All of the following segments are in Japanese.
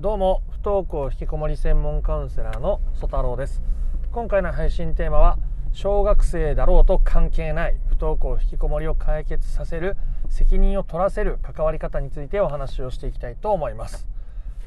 どうも不登校引きこもり専門カウンセラーの曽太郎です。今回の配信テーマは小学生だろうと関係ない不登校引きこもりを解決させる責任を取らせる関わり方についてお話をしていきたいと思います。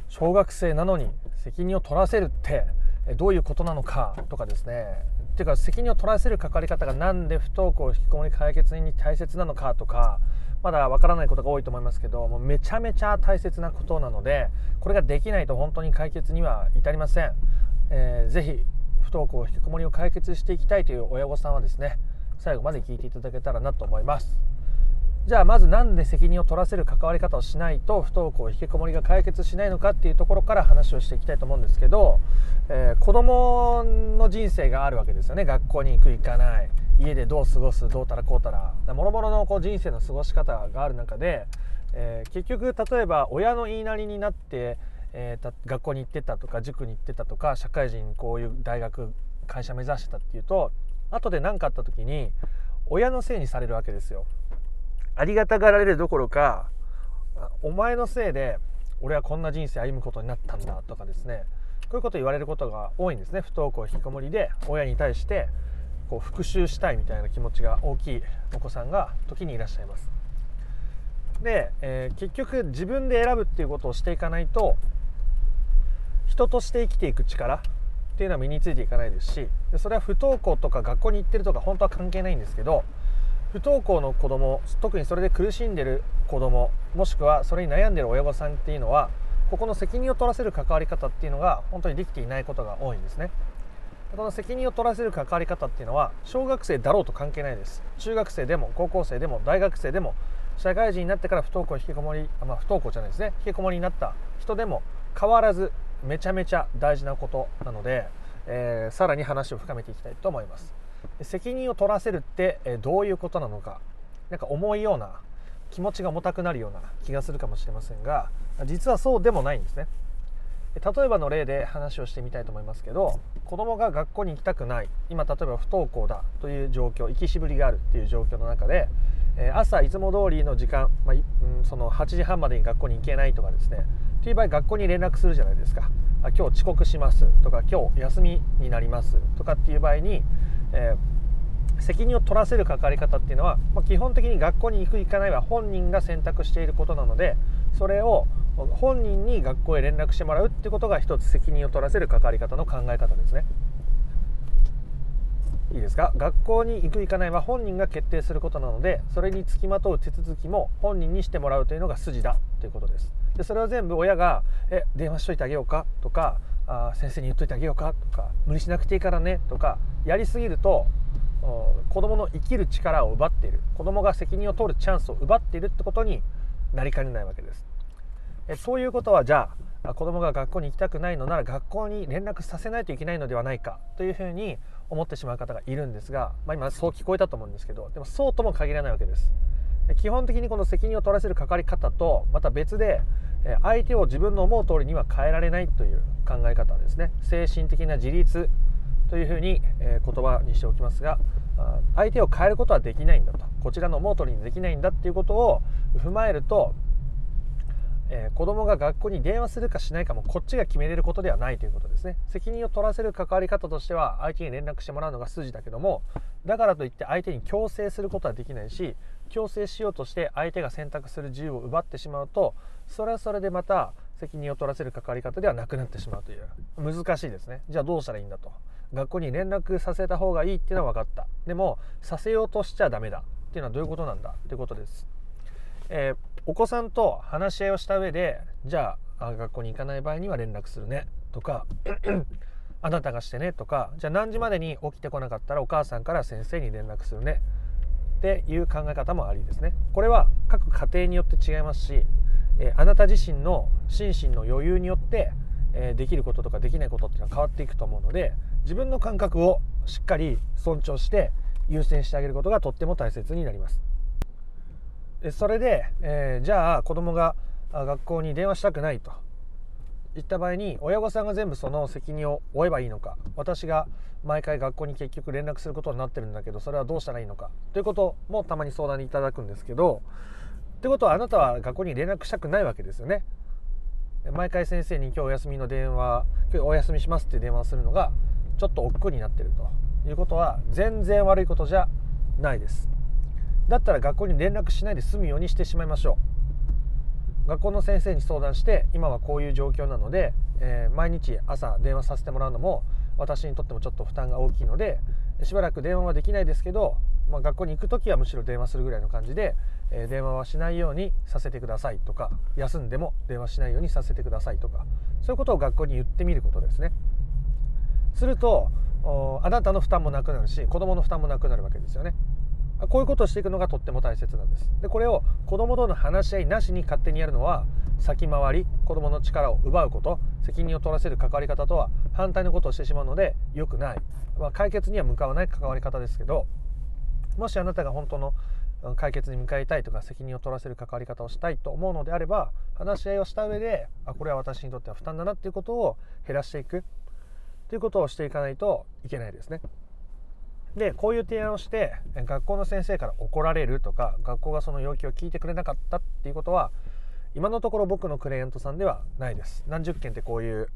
小学生なのに責任を取らせるってどういうことなのかとかですね。っていうか責任を取らせる関わり方が何で不登校引きこもり解決に大切なのかとかまだわからないことが多いと思いますけどもうめちゃめちゃ大切なことなのでこれができないと本当に解決には至りません、えー、ぜひ不登校引きこもりを解決していきたいという親御さんはですね最後まで聞いていただけたらなと思います。じゃあまず何で責任を取らせる関わり方をしないと不登校引きこもりが解決しないのかっていうところから話をしていきたいと思うんですけど、えー、子供の人生があるわけですよね。学校に行く行かない。家でどう過ごすどうたらこうたら。もろもろのこう人生の過ごし方がある中で、えー、結局例えば親の言いなりになって、えー、学校に行ってたとか塾に行ってたとか社会人こういう大学会社目指してたっていうと後で何かあった時に親のせいにされるわけですよ。ありがたがられるどころかお前のせいで俺はこんな人生歩むことになったんだとかですね。こういうこと言われることが多いんですね。不登校引きこもりで親に対してこう復讐したいみたいな気持ちが大きいお子さんが時にいらっしゃいます。で、えー、結局自分で選ぶっていうことをしていかないと人として生きていく力っていうのは身についていかないですしそれは不登校とか学校に行ってるとか本当は関係ないんですけど不登校の子供特にそれで苦しんでる子供もしくはそれに悩んでる親御さんっていうのはここの責任を取らせる関わり方っていうのが本当にできていないことが多いんですね。この責任を取らせる関わり方っていうのは小学生だろうと関係ないです。中学生でも高校生でも大学生でも社会人になってから不登校引きこもりあ、まあ、不登校じゃないですね。引きこもりになった人でも変わらずめちゃめちゃ大事なことなので、えー、さらに話を深めていきたいと思います。責任を取らせるって、どういうことなのか。何か重いような気持ちが重たくなるような気がするかもしれませんが実はそうでもないんですね。例えばの例で話をしてみたいと思いますけど子供が学校に行きたくない。今例えば不登校だ。という状況行きしぶりがあるっていう状況の中で朝いつも通りの時間、まあ、その8時半までに学校に行けないとかですね。という場合学校に連絡するじゃないですか。今日遅刻します。とか今日休みになります。とかっていう場合に、えー、責任を取らせる関わり方っていうのは、まあ、基本的に学校に行く行かないは本人が選択していることなのでそれを本人に学校へ連絡してもらうってことが一つ責任を取らせる関わり方の考え方ですね。いいですか？学校に行く行かないは本人が決定することなのでそれにつきまとう手続きも本人にしてもらうというのが筋だということです。でそれは全部親が「え電話しといてあげようか」とかあ「先生に言っといてあげようか」とか「無理しなくていいからね」とかやりすぎると子供の生きる力を奪っている。子供が責任を取るチャンスを奪っているってことになりかねないわけです。えそういうことはじゃあ子供が学校に行きたくないのなら学校に連絡させないといけないのではないかというふうに思ってしまう方がいるんですが、まあ、今そう聞こえたと思うんですけどでもそうとも限らないわけです。基本的にこの責任を取らせるかかり方とまた別で相手を自分の思う通りには変えられないという考え方ですね。精神的な自立というふうに言葉にしておきますが相手を変えることはできないんだと。こちらの思う通りにできないんだっていうことを踏まえるとえー、子供が学校に電話するかしないかもこっちが決めれることではないということですね。責任を取らせる関わり方としては相手に連絡してもらうのが筋だけどもだからといって相手に強制することはできないし強制しようとして相手が選択する自由を奪ってしまうとそれはそれでまた責任を取らせる関わり方ではなくなってしまうという難しいですね。じゃあどうしたらいいんだと。学校に連絡させた方がいいっていうのは分かった。でもさせようとしちゃダメだっていうのはどういうことなんだっていうことです、えーお子さんと話し合いをした上でじゃあ学校に行かない場合には連絡するねとか あなたがしてねとかじゃあ何時までに起きてこなかったらお母さんから先生に連絡するねっていう考え方もありですねこれは各家庭によって違いますし、えあなた自身の心身の余裕によって、えできることとかできないことっていうのは変わっていくと思うので自分の感覚をしっかり尊重して優先してあげることがとっても大切になります。それで、えー、じゃあ子供が学校に電話したくないと。言った場合に親御さんが全部その責任を負えばいいのか。私が毎回学校に結局連絡することになってるんだけどそれはどうしたらいいのか。ということもたまに相談にいただくんですけどということはあなたは学校に連絡したくないわけですよね。毎回先生に今日お休みの電話今日お休みしますって電話するのがちょっと億劫になってるということは全然悪いことじゃないです。だったら学校に連絡しないで済むようにしてしまいましょう学校の先生に相談して今はこういう状況なので、えー、毎日朝電話させてもらうのも私にとってもちょっと負担が大きいのでしばらく電話はできないですけど、まあ、学校に行く時はむしろ電話するぐらいの感じで、えー、電話はしないようにさせてくださいとか休んでも電話しないようにさせてくださいとかそういうことを学校に言ってみることですね。するとあなたの負担もなくなるし子供の負担もなくなるわけですよね。こういうことをしていくのがとっても大切なんです。でこれを子供との話し合いなしに勝手にやるのは先回り子供の力を奪うこと責任を取らせる関わり方とは反対のことをしてしまうので良くない、まあ、解決には向かわない関わり方ですけどもしあなたが本当の解決に向かいたいとか責任を取らせる関わり方をしたいと思うのであれば話し合いをした上であこれは私にとっては負担だなっていうことを減らしていくということをしていかないといけないですね。でこういう提案をして学校の先生から怒られるとか学校がその要求を聞いてくれなかったっていうことは今のところ僕のクライアントさんではないです。何十件ってこういう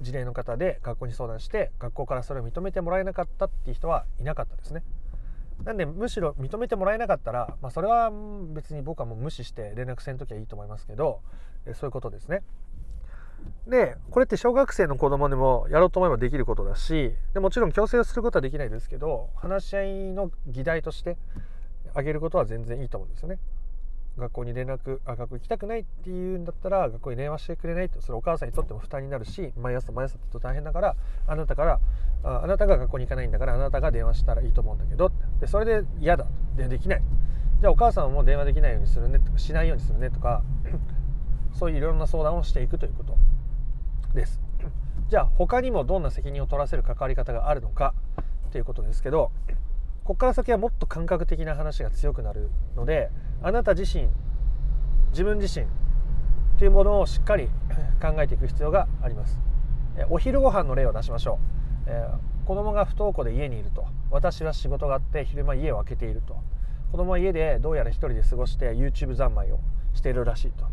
事例の方で学校に相談して学校からそれを認めてもらえなかったっていう人はいなかったですね。なんでむしろ認めてもらえなかったら、まあ、それは別に僕はもう無視して連絡せん時はいいと思いますけどそういうことですね。でこれって小学生の子供でもやろうと思えばできることだしでもちろん強制をすることはできないですけど話し合いの議題としてあげることは全然いいと思うんですよね。学校に連絡あ学校行きたくないっていうんだったら学校に電話してくれないとそれお母さんにとっても負担になるし毎朝毎朝ってと大変だからあなたからああなたが学校に行かないんだからあなたが電話したらいいと思うんだけどでそれで嫌だ。でできない。じゃあお母さんも電話できないようにするねとかしないようにするねとかそういういろんな相談をしていくということです。じゃあ他にもどんな責任を取らせる関わり方があるのかということですけどここから先はもっと感覚的な話が強くなるのであなた自身自分自身というものをしっかり 考えていく必要があります。お昼ご飯の例を出しましょう、えー、子供が不登校で家にいると。私は仕事があって昼間家を空けていると。子供は家でどうやら一人で過ごして YouTube 三昧をしているらしいと。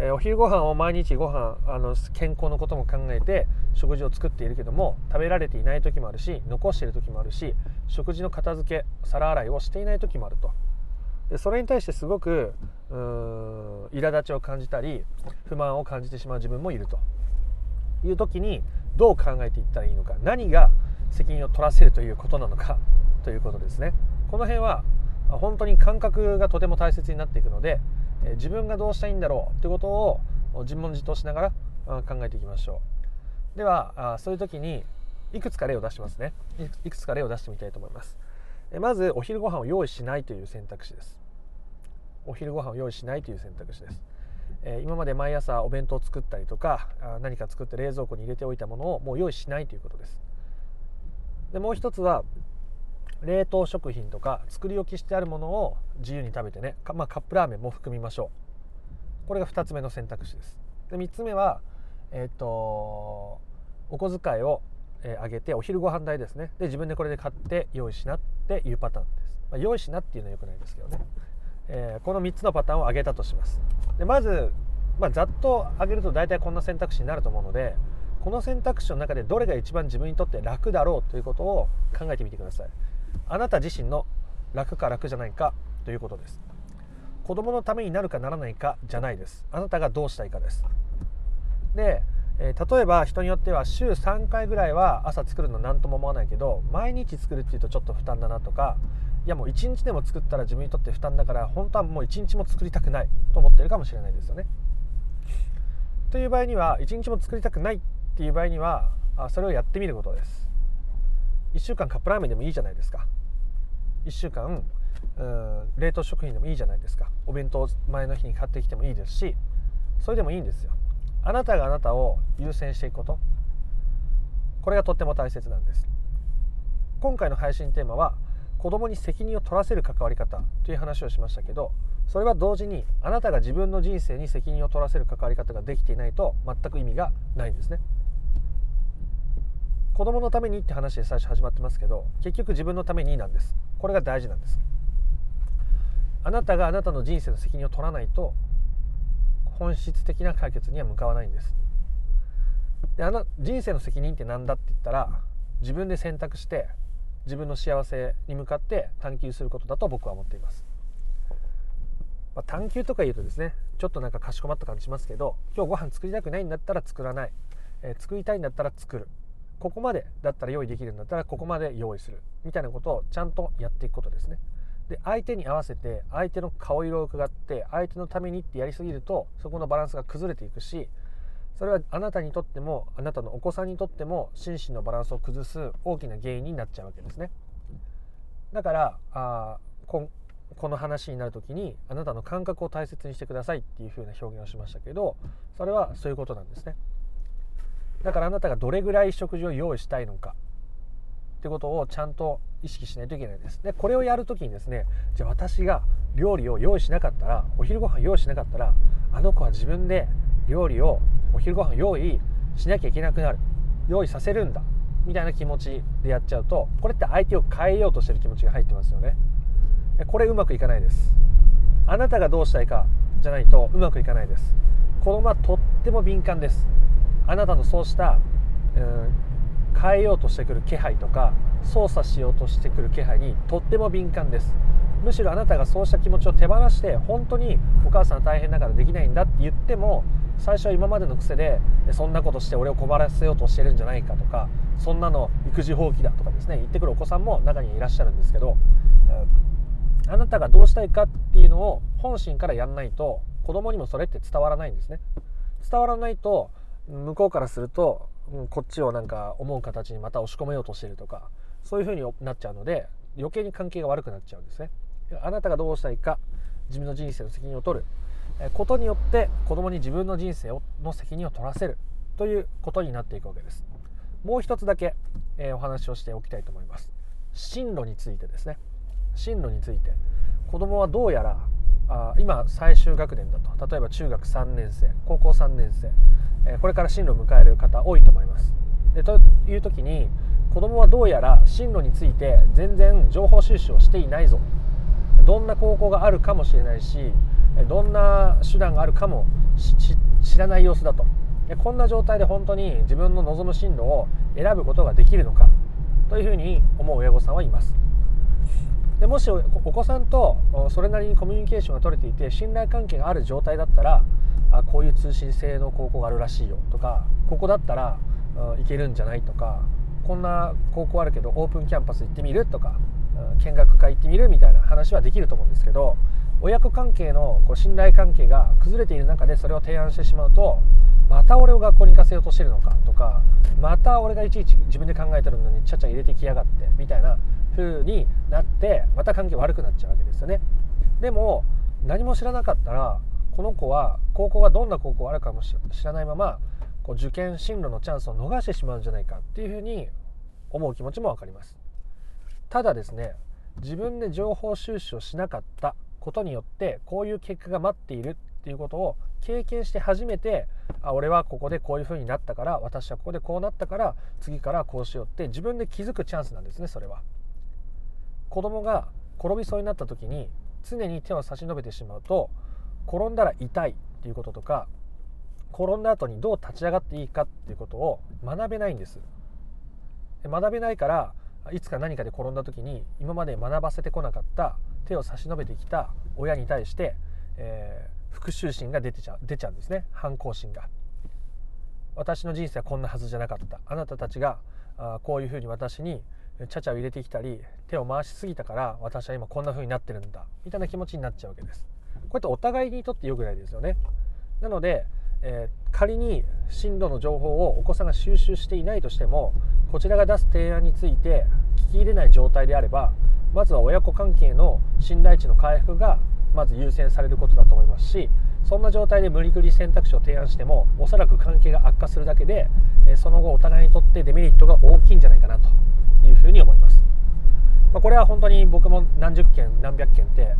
えー、お昼ご飯を毎日ご飯あの健康のことも考えて食事を作っているけども食べられていない時もあるし残している時もあるし食事の片付け皿洗いをしていない時もあると。でそれに対してすごくうー苛立ちを感じたり不満を感じてしまう自分もいると。いう時にどう考えていったらいいのか何が責任を取らせるということなのかということですね。この辺は本当に感覚がとても大切になっていくのでえ自分がどうしたいんだろうってことを自問自答しながら考えていきましょう。ではそういう時にいくつか例を出しますね。いくつか例を出してみたいと思います。まずお昼ご飯を用意しないという選択肢です。お昼ご飯を用意しないという選択肢です。今まで毎朝お弁当を作ったりとか何か作って冷蔵庫に入れておいたものをもう用意しないということです。でもう一つは冷凍食品とか作り置きしてあるものを自由に食べてねまあ、カップラーメンも含みましょう。これが2つ目の選択肢です。で3つ目はえっ、とお小遣いを、えー、上げてお昼ご飯代ですね。で自分でこれで買って用意しなっていうパターンです、まあ、用意しなっていうのはよくないですけどね、えー、この3つのパターンを上げたとします。でまず、まあ、ざっと上げると大体こんな選択肢になると思うのでこの選択肢の中でどれが一番自分にとって楽だろうということを考えてみてください。あなた自身の楽か楽じゃないかということです。子供のためになるかならないかじゃないです。あなたがどうしたいかです。で、えー、例えば人によっては週3回ぐらいは朝作るの何とも思わないけど毎日作るっていうとちょっと負担だなとかいやもう1日でも作ったら自分にとって負担だから本当はもう1日も作りたくないと思ってるかもしれないですよね。という場合には1日も作りたくないっていう場合にはそれをやってみることです。1週間カップラーメンでもいいじゃないですか。1週間うん冷凍食品でもいいじゃないですか。お弁当前の日に買ってきてもいいですしそれでもいいんですよ。あなたがあなたを優先していくこと。これがとっても大切なんです。今回の配信テーマは子供に責任を取らせる関わり方という話をしましたけどそれは同時にあなたが自分の人生に責任を取らせる関わり方ができていないと全く意味がないんですね。子供のためにって話で最初始まってますけど結局自分のためになんです。これが大事なんです。あなたがあなたの人生の責任を取らないと本質的な解決には向かわないんです。であの人生の責任って何だって言ったら自分で選択して自分の幸せに向かって探求することだと僕は思っています、まあ、探求とか言うとですねちょっとなんかかしこまった感じしますけど今日ご飯作りたくないんだったら作らない、えー、作りたいんだったら作る。ここまでだったら用意できるんだったらここまで用意する。みたいなことをちゃんとやっていくことですね。で相手に合わせて相手の顔色を伺って相手のためにってやりすぎるとそこのバランスが崩れていくしそれはあなたにとってもあなたのお子さんにとっても心身のバランスを崩す大きな原因になっちゃうわけですね。だからあここの話になる時にあなたの感覚を大切にしてくださいっていうふうな表現をしましたけどそれはそういうことなんですね。だからあなたがどれぐらい食事を用意したいのか。ってことをちゃんと意識しないといけないです。でこれをやる時にですねじゃあ私が料理を用意しなかったらお昼ご飯用意しなかったらあの子は自分で料理をお昼ご飯用意しなきゃいけなくなる。用意させるんだ。みたいな気持ちでやっちゃうとこれって相手を変えようとしてる気持ちが入ってますよね。これうまくいかないです。あなたがどうしたいかじゃないとうまくいかないです。子供はとっても敏感です。あなたのそうした、うん、変えようとしてくる気配とか操作しようとしてくる気配にとっても敏感です。むしろあなたがそうした気持ちを手放して本当にお母さん大変だからできないんだって言っても最初は今までの癖でそんなことして俺を困らせようとしてるんじゃないかとかそんなの育児放棄だとかですね言ってくるお子さんも中にいらっしゃるんですけどあなたがどうしたいかっていうのを本心からやんないと子供にもそれって伝わらないんですね。伝わらないと向こうからするとうんこっちをなんか思う形にまた押し込めようとしてるとかそういう風になっちゃうので余計に関係が悪くなっちゃうんですね。あなたがどうしたいか自分の人生の責任を取る。ことによって子供に自分の人生をの責任を取らせる。ということになっていくわけです。もう一つだけ、えお話をしておきたいと思います。進路についてですね。進路について。子供はどうやらあ今最終学年だと。例えば中学3年生高校3年生、えこれから進路を迎える方多いと思います。でという時に子供はどうやら進路について全然情報収集をしていないぞ。どんな高校があるかもしれないしどんな手段があるかも知らない様子だと。こんな状態で本当に自分の望む進路を選ぶことができるのか。というふうに思う親御さんはいます。でもしお子さんとそれなりにコミュニケーションが取れていて信頼関係がある状態だったらあこういう通信制の高校があるらしいよとかここだったら行けるんじゃないとかこんな高校あるけどオープンキャンパス行ってみるとか見学会行ってみるみたいな話はできると思うんですけど親子関係のこう信頼関係が崩れている中でそれを提案してしまうとまた俺を学校に行かせようとしてるのかとかまた俺がいちいち自分で考えてるのにちゃちゃ入れてきやがってみたいな風になってまた関係悪くなっちゃうわけですよねでも何も知らなかったらこの子は高校がどんな高校あるかも知らないままこう受験進路のチャンスを逃してしまうんじゃないかっていうふうに思う気持ちも分かりますただですね自分で情報収集をしなかったことによってこういう結果が待っているっていうことを経験して初めてあ俺はここでこういうふうになったから私はここでこうなったから次からこうしようって自分で気づくチャンスなんですねそれは。子供が転びそうになった時に常に手を差し伸べてしまうと転んだら痛いっていうこととか転んだ後にどう立ち上がっていいかっていうことを学べないんです。学べないからいつか何かで転んだ時に今まで学ばせてこなかった手を差し伸べてきた親に対して、えー、復讐心が出てちゃう出ちゃうんですね。反抗心が。私の人生はこんなはずじゃなかった。あなたたちがあこういうふうに私にちゃちゃを入れてきたり手を回しすぎたから私は今こんな風になってるんだみたいな気持ちになっちゃうわけです。こうやってお互いにとって良くないですよね。なので、えー、仮に進路の情報をお子さんが収集していないとしてもこちらが出す提案について聞き入れない状態であればまずは親子関係の信頼値の回復がまず優先されることだと思いますしそんな状態で無理くり選択肢を提案してもおそらく関係が悪化するだけでその後お互いにとってデメリットが大きいんじゃないかなと。いうふうに思います、まあ、これは本当に僕も何十件何百件って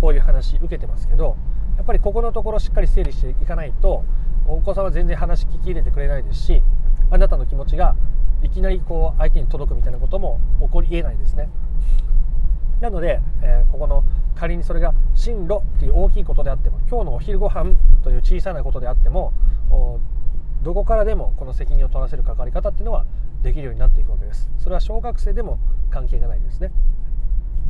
こういう話受けてますけどやっぱりここのところしっかり整理していかないとお子さんは全然話聞き入れてくれないですしあなたの気持ちがいきなりこう相手に届くみたいなことも起こりえないですね。なので、えー、ここの仮にそれが進路っていう大きいことであっても今日のお昼ご飯という小さなことであってもどこからでもこの責任を取らせる関わり方っていうのはできるようになっていくわけです。それは小学生でも関係がないですね。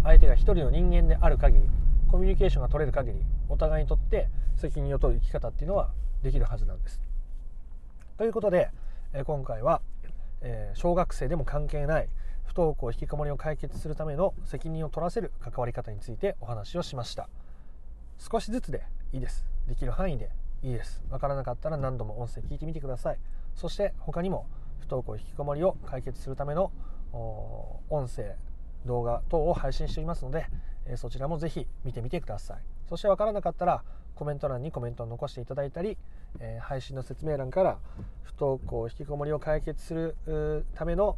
相手が一人の人間である限りコミュニケーションが取れる限りお互いにとって責任を取る生き方っていうのはできるはずなんです。ということで今回は小学生でも関係ない不登校引きこもりを解決するための責任を取らせる関わり方についてお話をしました。少しずつでいいです。できる範囲でいいです。わからなかったら何度も音声聞いてみてください。そして他にも不登校引きこもりを解決するための音声動画等を配信していますのでえそちらもぜひ見てみてください。そしてわからなかったらコメント欄にコメントを残していただいたりえ配信の説明欄から不登校引きこもりを解決するための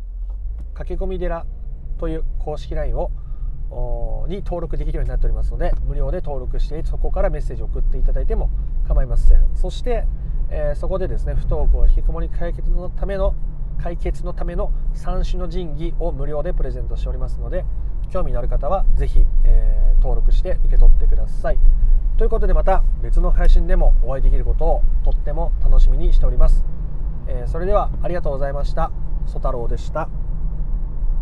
駆け込み寺という公式 LINE をに登録できるようになっておりますので無料で登録してそこからメッセージを送っていただいても構いません。そして、え、そこでですね不登校引きこもり解決のための解決のための三種の神器を無料でプレゼントしておりますので興味のある方は是非、えー、登録して受け取ってください。ということでまた別の配信でもお会いできることをとっても楽しみにしております、えー、それではありがとうございました。ソ太郎でした。